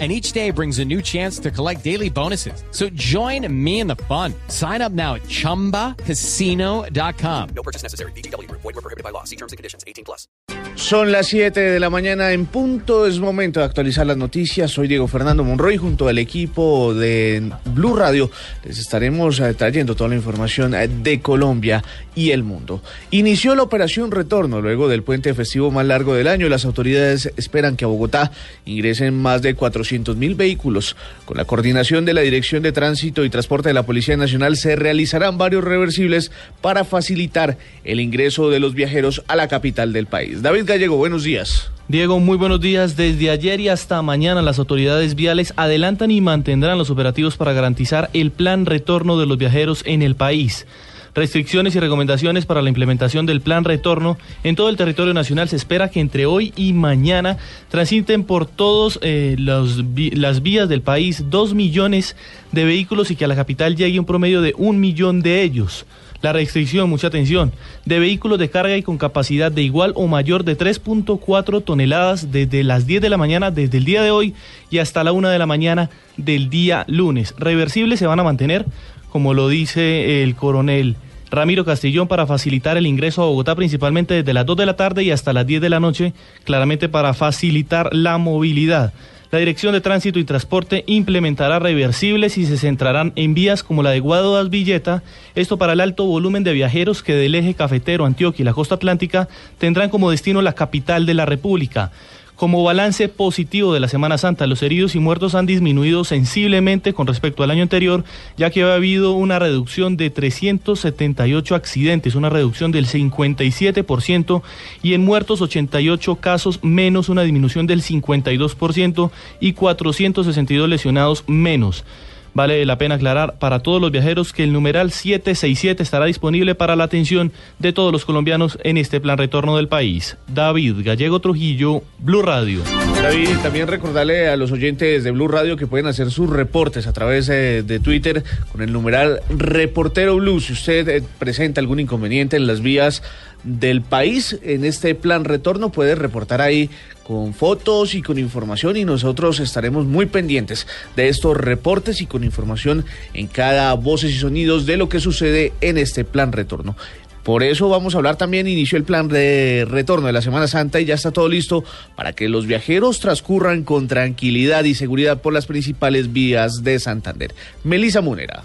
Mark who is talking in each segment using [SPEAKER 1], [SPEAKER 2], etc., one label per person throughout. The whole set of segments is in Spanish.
[SPEAKER 1] and each day brings a new chance to collect daily bonuses. So join me in the fun. Sign up now at ChumbaCasino.com.
[SPEAKER 2] No purchase necessary. BGW. Void were prohibited by law. See terms and conditions. 18 plus.
[SPEAKER 3] Son las 7 de la mañana en punto. Es momento de actualizar las noticias. Soy Diego Fernando Monroy junto al equipo de Blue Radio. Les estaremos eh, trayendo toda la información eh, de Colombia y el mundo. Inició la operación Retorno luego del puente festivo más largo del año. Las autoridades esperan que a Bogotá ingresen más de 400 mil vehículos. Con la coordinación de la Dirección de Tránsito y Transporte de la Policía Nacional se realizarán varios reversibles para facilitar el ingreso de los viajeros a la capital del país. David Gallego, buenos días.
[SPEAKER 4] Diego, muy buenos días. Desde ayer y hasta mañana las autoridades viales adelantan y mantendrán los operativos para garantizar el plan retorno de los viajeros en el país. Restricciones y recomendaciones para la implementación del plan retorno en todo el territorio nacional. Se espera que entre hoy y mañana transiten por todas eh, las vías del país dos millones de vehículos y que a la capital llegue un promedio de un millón de ellos. La restricción, mucha atención, de vehículos de carga y con capacidad de igual o mayor de 3.4 toneladas desde las 10 de la mañana, desde el día de hoy y hasta la 1 de la mañana del día lunes. Reversibles se van a mantener, como lo dice el coronel Ramiro Castillón, para facilitar el ingreso a Bogotá, principalmente desde las 2 de la tarde y hasta las 10 de la noche, claramente para facilitar la movilidad. La Dirección de Tránsito y Transporte implementará reversibles y se centrarán en vías como la de Guadodas Villeta, esto para el alto volumen de viajeros que del eje cafetero, Antioquia y la costa atlántica tendrán como destino la capital de la República. Como balance positivo de la Semana Santa, los heridos y muertos han disminuido sensiblemente con respecto al año anterior, ya que ha habido una reducción de 378 accidentes, una reducción del 57%, y en muertos 88 casos menos, una disminución del 52%, y 462 lesionados menos. Vale la pena aclarar para todos los viajeros que el numeral 767 estará disponible para la atención de todos los colombianos en este plan retorno del país. David Gallego Trujillo, Blue Radio.
[SPEAKER 3] David, también recordarle a los oyentes de Blue Radio que pueden hacer sus reportes a través eh, de Twitter con el numeral Reportero Blue. Si usted eh, presenta algún inconveniente en las vías del país en este plan retorno. Puede reportar ahí con fotos y con información y nosotros estaremos muy pendientes de estos reportes y con información en cada voces y sonidos de lo que sucede en este plan retorno. Por eso vamos a hablar también, inició el plan de retorno de la Semana Santa y ya está todo listo para que los viajeros transcurran con tranquilidad y seguridad por las principales vías de Santander. Melisa Munera.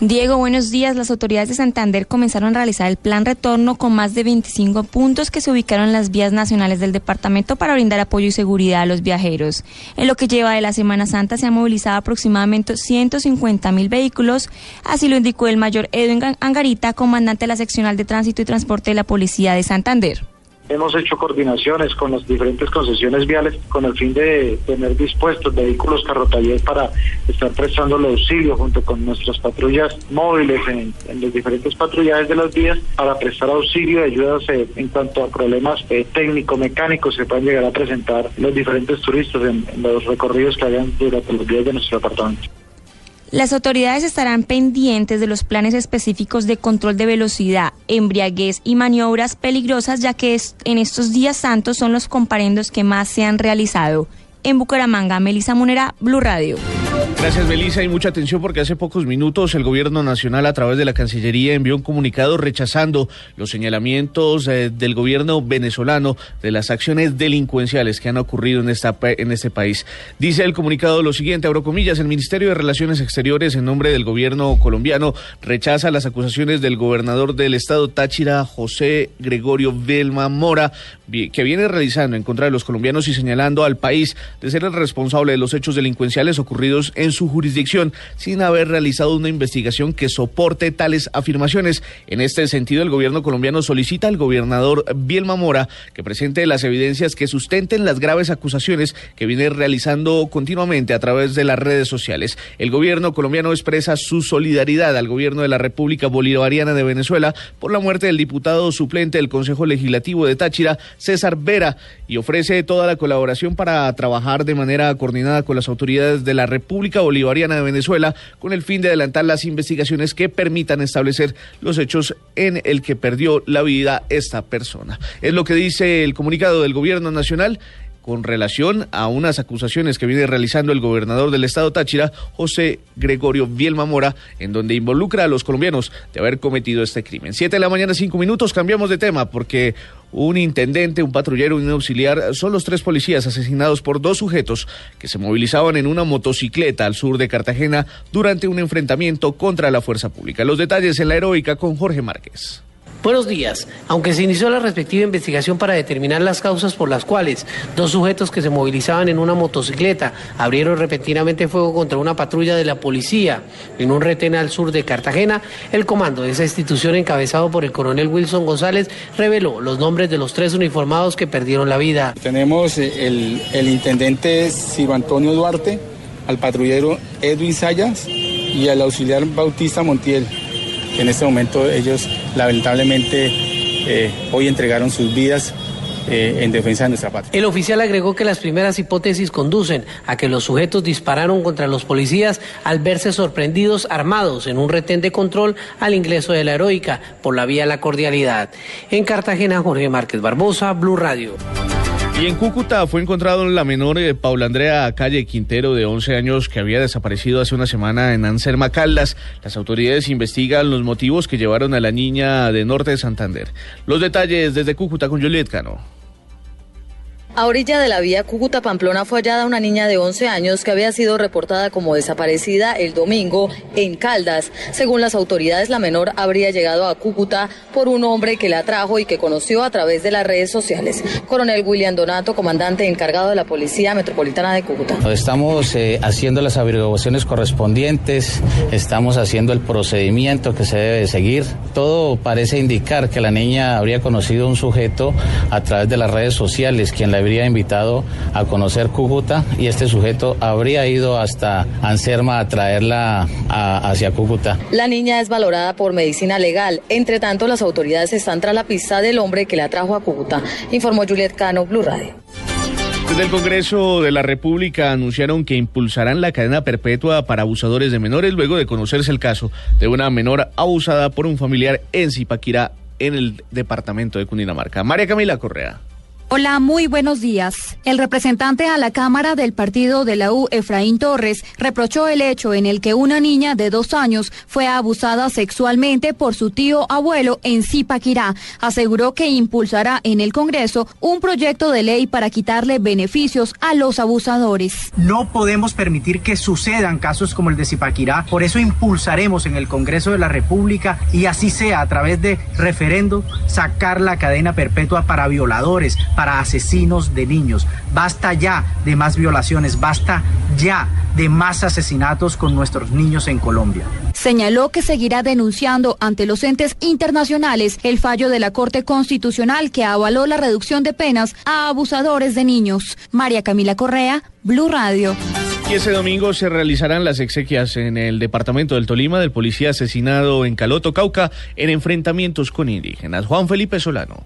[SPEAKER 5] Diego, buenos días. Las autoridades de Santander comenzaron a realizar el plan retorno con más de 25 puntos que se ubicaron en las vías nacionales del departamento para brindar apoyo y seguridad a los viajeros. En lo que lleva de la Semana Santa se han movilizado aproximadamente 150 mil vehículos, así lo indicó el mayor Edwin Angarita, comandante de la seccional de tránsito y transporte de la Policía de Santander.
[SPEAKER 6] Hemos hecho coordinaciones con las diferentes concesiones viales con el fin de tener dispuestos vehículos carrotalleros para estar prestando el auxilio junto con nuestras patrullas móviles en, los diferentes patrullajes de las vías para prestar auxilio y ayudas eh, en cuanto a problemas eh, técnico-mecánicos que pueden llegar a presentar los diferentes turistas en, en los recorridos que hagan durante los días de nuestro departamento.
[SPEAKER 5] Las autoridades estarán pendientes de los planes específicos de control de velocidad, embriaguez y maniobras peligrosas, ya que en estos días santos son los comparendos que más se han realizado. En Bucaramanga, Melisa Munera, Blue Radio.
[SPEAKER 3] Gracias, Melissa, y mucha atención porque hace pocos minutos el gobierno nacional a través de la Cancillería envió un comunicado rechazando los señalamientos eh, del gobierno venezolano de las acciones delincuenciales que han ocurrido en, esta, en este país. Dice el comunicado lo siguiente, abro comillas, el Ministerio de Relaciones Exteriores en nombre del gobierno colombiano rechaza las acusaciones del gobernador del estado Táchira, José Gregorio Velma Mora, que viene realizando en contra de los colombianos y señalando al país de ser el responsable de los hechos delincuenciales ocurridos en su jurisdicción sin haber realizado una investigación que soporte tales afirmaciones. En este sentido, el gobierno colombiano solicita al gobernador Bielma Mora que presente las evidencias que sustenten las graves acusaciones que viene realizando continuamente a través de las redes sociales. El gobierno colombiano expresa su solidaridad al gobierno de la República Bolivariana de Venezuela por la muerte del diputado suplente del Consejo Legislativo de Táchira, César Vera, y ofrece toda la colaboración para trabajar de manera coordinada con las autoridades de la República Bolivariana de Venezuela con el fin de adelantar las investigaciones que permitan establecer los hechos en el que perdió la vida esta persona. Es lo que dice el comunicado del Gobierno Nacional con relación a unas acusaciones que viene realizando el gobernador del estado Táchira, José Gregorio Vielma Mora, en donde involucra a los colombianos de haber cometido este crimen. Siete de la mañana, cinco minutos, cambiamos de tema porque un intendente, un patrullero y un auxiliar son los tres policías asesinados por dos sujetos que se movilizaban en una motocicleta al sur de Cartagena durante un enfrentamiento contra la fuerza pública. Los detalles en la heroica con Jorge Márquez.
[SPEAKER 7] Buenos días. Aunque se inició la respectiva investigación para determinar las causas por las cuales dos sujetos que se movilizaban en una motocicleta abrieron repentinamente fuego contra una patrulla de la policía en un retén al sur de Cartagena, el comando de esa institución encabezado por el coronel Wilson González reveló los nombres de los tres uniformados que perdieron la vida.
[SPEAKER 8] Tenemos eh, el, intendente Silvio Antonio Duarte, al patrullero Edwin Sayas y al auxiliar Bautista Montiel. En este momento ellos lamentablemente eh, hoy entregaron sus vidas eh, en defensa de nuestra patria.
[SPEAKER 7] El oficial agregó que las primeras hipótesis conducen a que los sujetos dispararon contra los policías al verse sorprendidos armados en un retén de control al ingreso de la heroica por la vía la cordialidad. En Cartagena, Jorge Márquez Barbosa, Blue Radio.
[SPEAKER 3] Y en Cúcuta fue encontrado la menor eh, Paula Andrea Calle Quintero, de 11 años, que había desaparecido hace una semana en Anserma Caldas. Las autoridades investigan los motivos que llevaron a la niña de Norte de Santander. Los detalles desde Cúcuta con Juliet Cano.
[SPEAKER 9] A orilla de la vía Cúcuta-Pamplona fue hallada una niña de 11 años que había sido reportada como desaparecida el domingo en Caldas. Según las autoridades, la menor habría llegado a Cúcuta por un hombre que la trajo y que conoció a través de las redes sociales. Coronel William Donato, comandante encargado de la Policía Metropolitana de Cúcuta.
[SPEAKER 10] Estamos eh, haciendo las averiguaciones correspondientes, estamos haciendo el procedimiento que se debe seguir. Todo parece indicar que la niña habría conocido un sujeto a través de las redes sociales, quien la habría invitado a conocer Cúcuta y este sujeto habría ido hasta Anserma a traerla a- hacia Cúcuta.
[SPEAKER 9] La niña es valorada por medicina legal. Entre tanto, las autoridades están tras la pista del hombre que la trajo a Cúcuta, informó Juliet Cano, Blue Radio.
[SPEAKER 3] Desde el Congreso de la República anunciaron que impulsarán la cadena perpetua para abusadores de menores luego de conocerse el caso de una menor abusada por un familiar en Zipaquirá, en el departamento de Cundinamarca. María Camila Correa.
[SPEAKER 11] Hola, muy buenos días. El representante a la Cámara del Partido de la U, Efraín Torres, reprochó el hecho en el que una niña de dos años fue abusada sexualmente por su tío abuelo en Zipaquirá. Aseguró que impulsará en el Congreso un proyecto de ley para quitarle beneficios a los abusadores.
[SPEAKER 12] No podemos permitir que sucedan casos como el de Zipaquirá. Por eso impulsaremos en el Congreso de la República y así sea a través de referendo sacar la cadena perpetua para violadores, para asesinos de niños. Basta ya de más violaciones, basta ya de más asesinatos con nuestros niños en Colombia.
[SPEAKER 11] Señaló que seguirá denunciando ante los entes internacionales el fallo de la Corte Constitucional que avaló la reducción de penas a abusadores de niños. María Camila Correa, Blue Radio.
[SPEAKER 3] Y ese domingo se realizarán las exequias en el departamento del Tolima del policía asesinado en Caloto, Cauca, en enfrentamientos con indígenas. Juan Felipe Solano.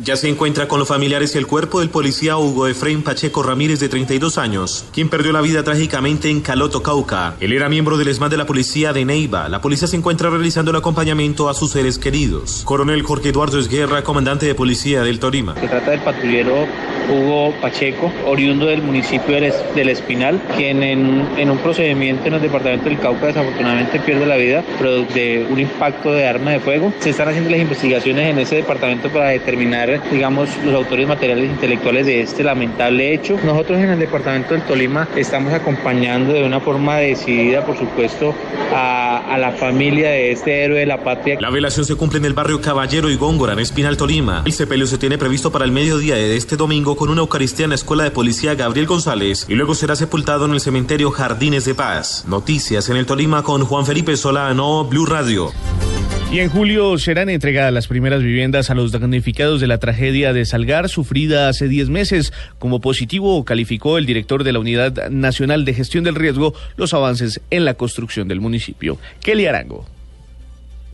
[SPEAKER 13] Ya se encuentra con los familiares el cuerpo del policía Hugo Efraín Pacheco Ramírez de 32 años, quien perdió la vida trágicamente en Caloto, Cauca. Él era miembro del ESMAD de la policía de Neiva. La policía se encuentra realizando el acompañamiento a sus seres queridos. Coronel Jorge Eduardo Esguerra, comandante de policía del Tolima.
[SPEAKER 14] Se trata del patrullero Hugo Pacheco, oriundo del municipio del, Es- del Espinal, quien en, en un procedimiento en el departamento del Cauca desafortunadamente pierde la vida producto de un impacto de arma de fuego. Se están haciendo las investigaciones en ese departamento para determinar, digamos, los autores materiales e intelectuales de este lamentable hecho. Nosotros en el departamento del Tolima estamos acompañando de una forma decidida, por supuesto, a, a la familia de este héroe de la patria.
[SPEAKER 13] La velación se cumple en el barrio Caballero y Góngora, en Espinal, Tolima. El sepelio se tiene previsto para el mediodía de este domingo con una Eucaristía en la Escuela de Policía Gabriel González y luego será sepultado en el cementerio Jardines de Paz. Noticias en el Tolima con Juan Felipe Solano, Blue Radio.
[SPEAKER 3] Y en julio serán entregadas las primeras viviendas a los damnificados de la tragedia de Salgar sufrida hace 10 meses. Como positivo calificó el director de la Unidad Nacional de Gestión del Riesgo los avances en la construcción del municipio. Kelly Arango.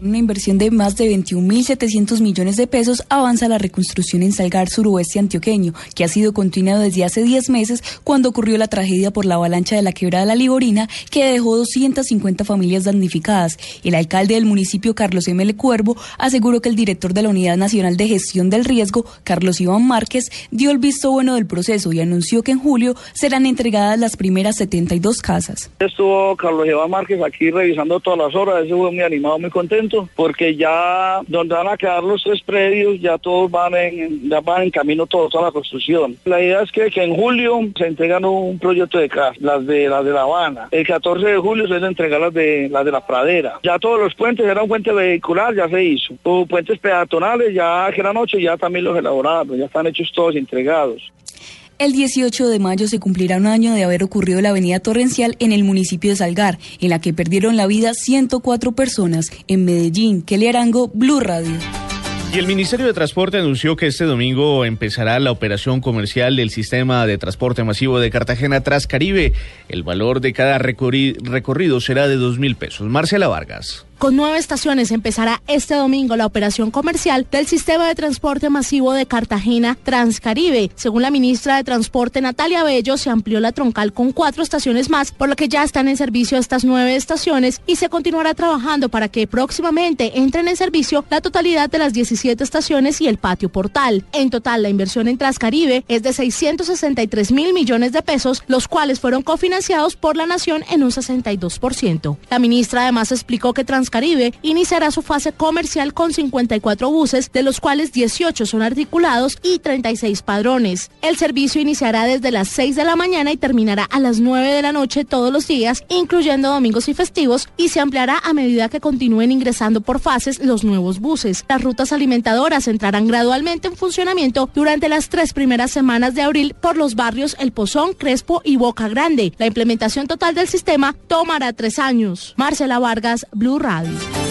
[SPEAKER 15] Una inversión de más de 21.700 millones de pesos avanza la reconstrucción en Salgar suroeste antioqueño, que ha sido continuado desde hace 10 meses cuando ocurrió la tragedia por la avalancha de la quebrada La Ligorina, que dejó 250 familias damnificadas. El alcalde del municipio, Carlos M. Cuervo, aseguró que el director de la Unidad Nacional de Gestión del Riesgo, Carlos Iván Márquez, dio el visto bueno del proceso y anunció que en julio serán entregadas las primeras 72 casas.
[SPEAKER 16] Estuvo Carlos Iván Márquez aquí revisando todas las horas, ese fue muy animado, muy porque ya donde van a quedar los tres predios ya todos van en, ya van en camino todos a la construcción. La idea es que, en julio se entregan un proyecto de casa, las de las de La Habana. El 14 de julio se van a entregar las de las de la pradera. Ya todos los puentes, era un puente vehicular, ya se hizo. Hubo puentes peatonales, ya que era noche ya también los elaborados, ya están hechos todos entregados.
[SPEAKER 15] El 18 de mayo se cumplirá un año de haber ocurrido la avenida Torrencial en el municipio de Salgar, en la que perdieron la vida 104 personas. En Medellín, Kelly Arango, Blue Radio.
[SPEAKER 3] Y el Ministerio de Transporte anunció que este domingo empezará la operación comercial del sistema de transporte masivo de Cartagena Transcaribe. El valor de cada recorrido será de dos mil pesos. Marcela Vargas.
[SPEAKER 17] Con nueve estaciones empezará este domingo la operación comercial del sistema de transporte masivo de Cartagena Transcaribe. Según la ministra de Transporte Natalia Bello, se amplió la troncal con cuatro estaciones más, por lo que ya están en servicio estas nueve estaciones y se continuará trabajando para que próximamente entren en servicio la totalidad de las 17 estaciones y el patio portal. En total, la inversión en Transcaribe es de 663 mil millones de pesos, los cuales fueron cofinanciados por la Nación en un 62%. La ministra además explicó que Transcaribe Caribe iniciará su fase comercial con 54 buses, de los cuales 18 son articulados y 36 padrones. El servicio iniciará desde las 6 de la mañana y terminará a las 9 de la noche todos los días, incluyendo domingos y festivos, y se ampliará a medida que continúen ingresando por fases los nuevos buses. Las rutas alimentadoras entrarán gradualmente en funcionamiento durante las tres primeras semanas de abril por los barrios El Pozón, Crespo y Boca Grande. La implementación total del sistema tomará tres años. Marcela Vargas, Blue Radio. Radio.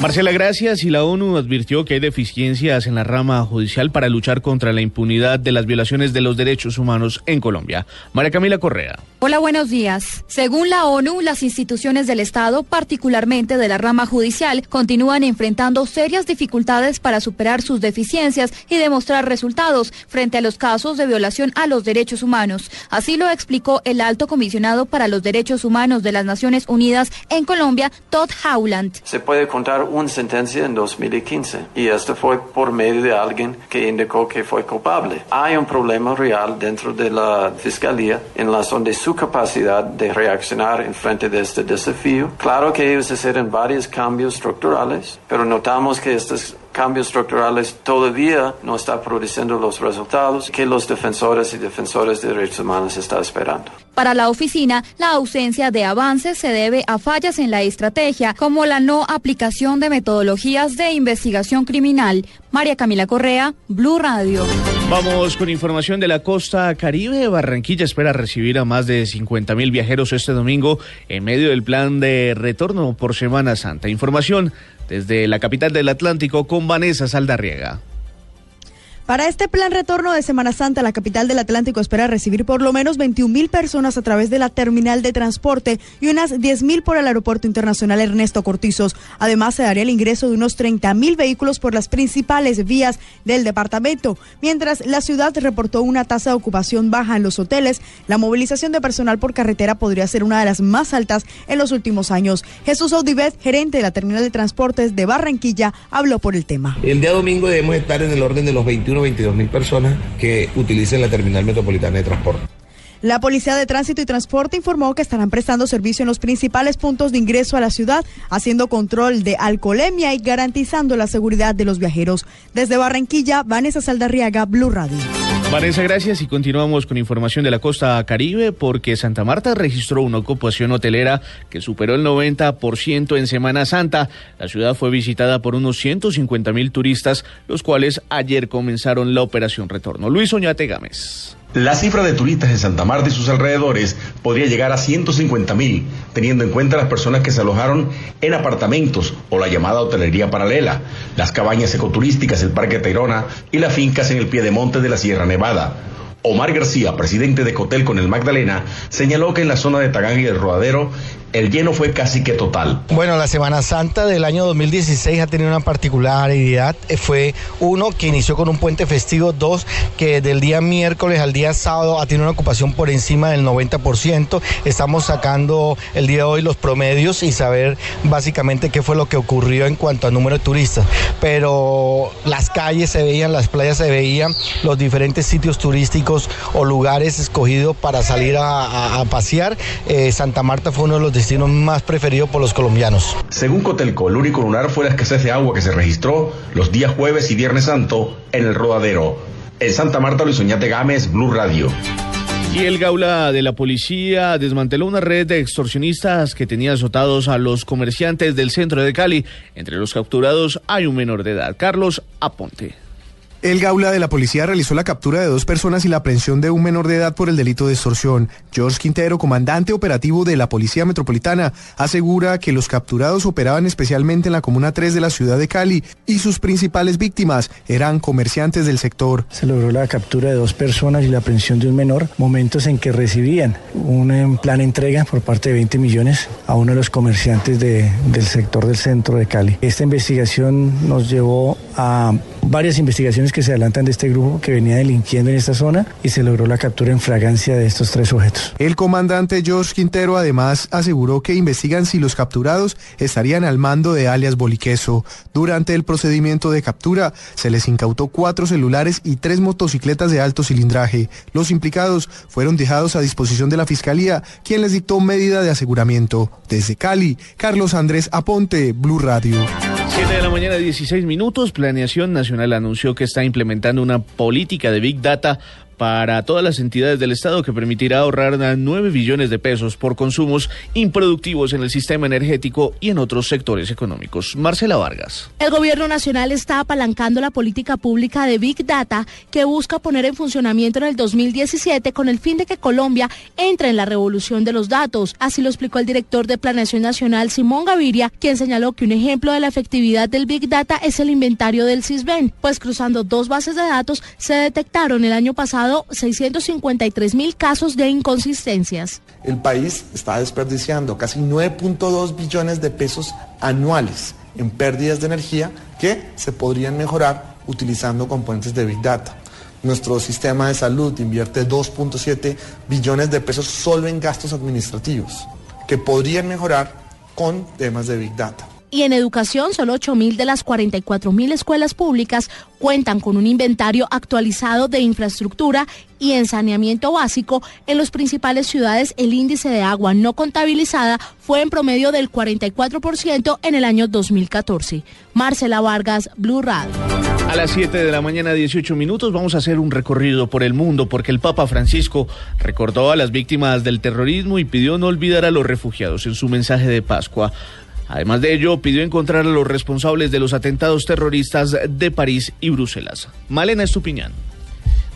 [SPEAKER 3] Marcela, gracias. Y la ONU advirtió que hay deficiencias en la rama judicial para luchar contra la impunidad de las violaciones de los derechos humanos en Colombia. María Camila Correa.
[SPEAKER 11] Hola, buenos días. Según la ONU, las instituciones del Estado, particularmente de la rama judicial, continúan enfrentando serias dificultades para superar sus deficiencias y demostrar resultados frente a los casos de violación a los derechos humanos. Así lo explicó el alto comisionado para los derechos humanos de las Naciones Unidas en Colombia, Todd Howland.
[SPEAKER 18] Se puede contar una sentencia en 2015 y esto fue por medio de alguien que indicó que fue culpable. Hay un problema real dentro de la fiscalía en la zona de su capacidad de reaccionar en frente de este desafío. Claro que ellos hicieron varios cambios estructurales, pero notamos que estos cambios estructurales todavía no están produciendo los resultados que los defensores y defensores de derechos humanos están esperando.
[SPEAKER 11] Para la oficina, la ausencia de avances se debe a fallas en la estrategia, como la no aplicación de metodologías de investigación criminal. María Camila Correa, Blue Radio.
[SPEAKER 3] Vamos con información de la costa caribe. Barranquilla espera recibir a más de 50 mil viajeros este domingo en medio del plan de retorno por Semana Santa. Información desde la capital del Atlántico con Vanessa Saldarriega.
[SPEAKER 19] Para este plan retorno de Semana Santa, la capital del Atlántico espera recibir por lo menos 21 mil personas a través de la terminal de transporte y unas 10 mil por el Aeropuerto Internacional Ernesto Cortizos. Además, se daría el ingreso de unos 30 mil vehículos por las principales vías del departamento. Mientras la ciudad reportó una tasa de ocupación baja en los hoteles, la movilización de personal por carretera podría ser una de las más altas en los últimos años. Jesús Audibet, gerente de la terminal de transportes de Barranquilla, habló por el tema.
[SPEAKER 20] El día domingo debemos estar en el orden de los 21 22 mil personas que utilicen la terminal metropolitana de transporte.
[SPEAKER 19] La Policía de Tránsito y Transporte informó que estarán prestando servicio en los principales puntos de ingreso a la ciudad, haciendo control de alcoholemia y garantizando la seguridad de los viajeros. Desde Barranquilla, Vanessa Saldarriaga, Blue Radio.
[SPEAKER 3] Vanessa, gracias y continuamos con información de la costa caribe porque Santa Marta registró una ocupación hotelera que superó el 90% en Semana Santa. La ciudad fue visitada por unos 150 mil turistas, los cuales ayer comenzaron la operación retorno. Luis Oñate Gámez.
[SPEAKER 20] La cifra de turistas en Santa Marta y sus alrededores podría llegar a 150 mil, teniendo en cuenta las personas que se alojaron en apartamentos o la llamada hotelería paralela, las cabañas ecoturísticas, el Parque Tayrona y las fincas en el pie de de la Sierra Nevada. Omar García, presidente de Cotel con el Magdalena, señaló que en la zona de Tagán y el Rodadero el lleno fue casi que total.
[SPEAKER 21] Bueno, la Semana Santa del año 2016 ha tenido una particularidad. Eh, Fue uno que inició con un puente festivo, dos que del día miércoles al día sábado ha tenido una ocupación por encima del 90%. Estamos sacando el día de hoy los promedios y saber básicamente qué fue lo que ocurrió en cuanto a número de turistas. Pero las calles se veían, las playas se veían, los diferentes sitios turísticos o lugares escogidos para salir a, pasear. Eh, Santa Marta fue uno de los destino más preferido por los colombianos.
[SPEAKER 20] Según Cotelco, el único lunar fue la escasez de agua que se registró los días jueves y viernes santo en el rodadero. En Santa Marta, Luis Oñate Gámez, Blue Radio.
[SPEAKER 3] Y el Gaula de la policía desmanteló una red de extorsionistas que tenía azotados a los comerciantes del centro de Cali. Entre los capturados hay un menor de edad, Carlos Aponte.
[SPEAKER 22] El Gaula de la policía realizó la captura de dos personas y la aprehensión de un menor de edad por el delito de extorsión. George Quintero, comandante operativo de la Policía Metropolitana, asegura que los capturados operaban especialmente en la Comuna 3 de la ciudad de Cali y sus principales víctimas eran comerciantes del sector.
[SPEAKER 23] Se logró la captura de dos personas y la aprehensión de un menor, momentos en que recibían un eh, plan entrega por parte de 20 millones a uno de los comerciantes de- del sector del centro de Cali. Esta investigación nos llevó a varias investigaciones que se adelantan de este grupo que venía delinquiendo en esta zona y se logró la captura en fragancia de estos tres sujetos.
[SPEAKER 22] El comandante George Quintero además aseguró que investigan si los capturados estarían al mando de alias Boliqueso. Durante el procedimiento de captura se les incautó cuatro celulares y tres motocicletas de alto cilindraje. Los implicados fueron dejados a disposición de la Fiscalía, quien les dictó medida de aseguramiento. Desde Cali, Carlos Andrés Aponte, Blue Radio.
[SPEAKER 3] 7 de la mañana, 16 minutos. Planeación Nacional anunció que está implementando una política de Big Data para todas las entidades del Estado que permitirá ahorrar 9 billones de pesos por consumos improductivos en el sistema energético y en otros sectores económicos. Marcela Vargas.
[SPEAKER 17] El gobierno nacional está apalancando la política pública de Big Data que busca poner en funcionamiento en el 2017 con el fin de que Colombia entre en la revolución de los datos. Así lo explicó el director de Planeación Nacional, Simón Gaviria, quien señaló que un ejemplo de la efectividad del Big Data es el inventario del CISBEN, pues cruzando dos bases de datos se detectaron el año pasado 653 mil casos de inconsistencias.
[SPEAKER 24] El país está desperdiciando casi 9.2 billones de pesos anuales en pérdidas de energía que se podrían mejorar utilizando componentes de Big Data. Nuestro sistema de salud invierte 2.7 billones de pesos solo en gastos administrativos que podrían mejorar con temas de Big Data.
[SPEAKER 17] Y en educación, solo 8.000 de las 44.000 escuelas públicas cuentan con un inventario actualizado de infraestructura y en saneamiento básico. En las principales ciudades, el índice de agua no contabilizada fue en promedio del 44% en el año 2014. Marcela Vargas, Blue Radio.
[SPEAKER 3] A las 7 de la mañana, 18 minutos, vamos a hacer un recorrido por el mundo porque el Papa Francisco recordó a las víctimas del terrorismo y pidió no olvidar a los refugiados en su mensaje de Pascua. Además de ello, pidió encontrar a los responsables de los atentados terroristas de París y Bruselas. Malena Estupiñán.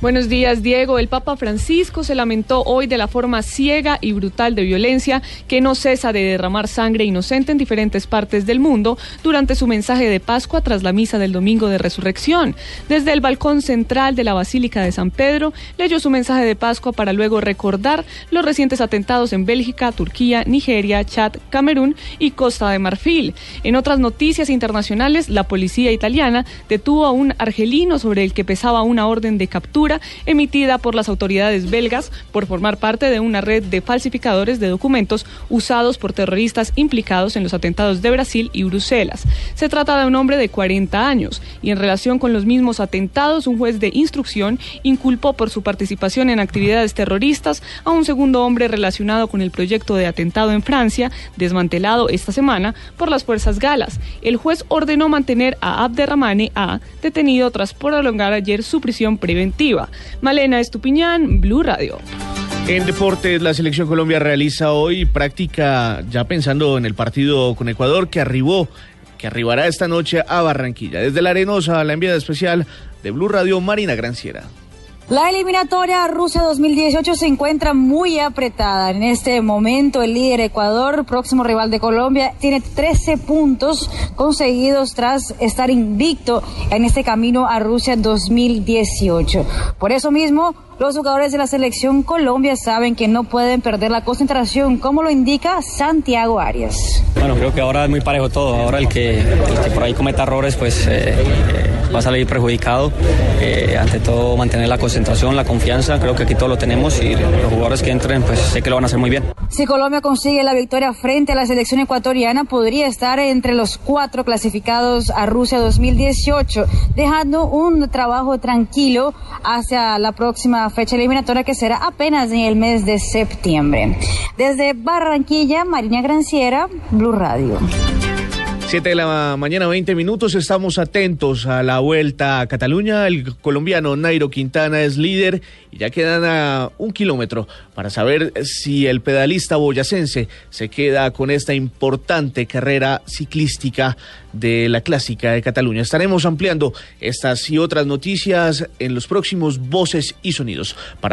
[SPEAKER 25] Buenos días, Diego. El Papa Francisco se lamentó hoy de la forma ciega y brutal de violencia que no cesa de derramar sangre inocente en diferentes partes del mundo durante su mensaje de Pascua tras la misa del Domingo de Resurrección. Desde el balcón central de la Basílica de San Pedro, leyó su mensaje de Pascua para luego recordar los recientes atentados en Bélgica, Turquía, Nigeria, Chad, Camerún y Costa de Marfil. En otras noticias internacionales, la policía italiana detuvo a un argelino sobre el que pesaba una orden de captura emitida por las autoridades belgas por formar parte de una red de falsificadores de documentos usados por terroristas implicados en los atentados de Brasil y Bruselas. Se trata de un hombre de 40 años y en relación con los mismos atentados, un juez de instrucción inculpó por su participación en actividades terroristas a un segundo hombre relacionado con el proyecto de atentado en Francia, desmantelado esta semana por las fuerzas galas. El juez ordenó mantener a Abderramane A detenido tras prolongar ayer su prisión preventiva. Malena Estupiñán, Blue Radio.
[SPEAKER 3] En deportes, la selección Colombia realiza hoy práctica ya pensando en el partido con Ecuador que arribó, que arribará esta noche a Barranquilla. Desde la Arenosa, la enviada especial de Blue Radio, Marina Granciera.
[SPEAKER 26] La eliminatoria Rusia 2018 se encuentra muy apretada. En este momento el líder Ecuador, próximo rival de Colombia, tiene 13 puntos conseguidos tras estar invicto en este camino a Rusia 2018. Por eso mismo, los jugadores de la selección Colombia saben que no pueden perder la concentración, como lo indica Santiago Arias.
[SPEAKER 27] Bueno, creo que ahora es muy parejo todo. Ahora el que, por ahí cometa errores, pues... Eh, va a salir perjudicado. Eh, ante todo, mantener la concentración, la confianza. Creo que aquí todo lo tenemos y los jugadores que entren, pues sé que lo van a hacer muy bien.
[SPEAKER 26] Si Colombia consigue la victoria frente a la selección ecuatoriana, podría estar entre los cuatro clasificados a Rusia 2018, dejando un trabajo tranquilo hacia la próxima fecha eliminatoria que será apenas en el mes de septiembre. Desde Barranquilla, Marina Granciera, Blue Radio.
[SPEAKER 3] Siete de la mañana, 20 minutos. Estamos atentos a la vuelta a Cataluña. El colombiano Nairo Quintana es líder y ya quedan a un kilómetro para saber si el pedalista boyacense se queda con esta importante carrera ciclística de la Clásica de Cataluña. Estaremos ampliando estas y otras noticias en los próximos Voces y Sonidos. Para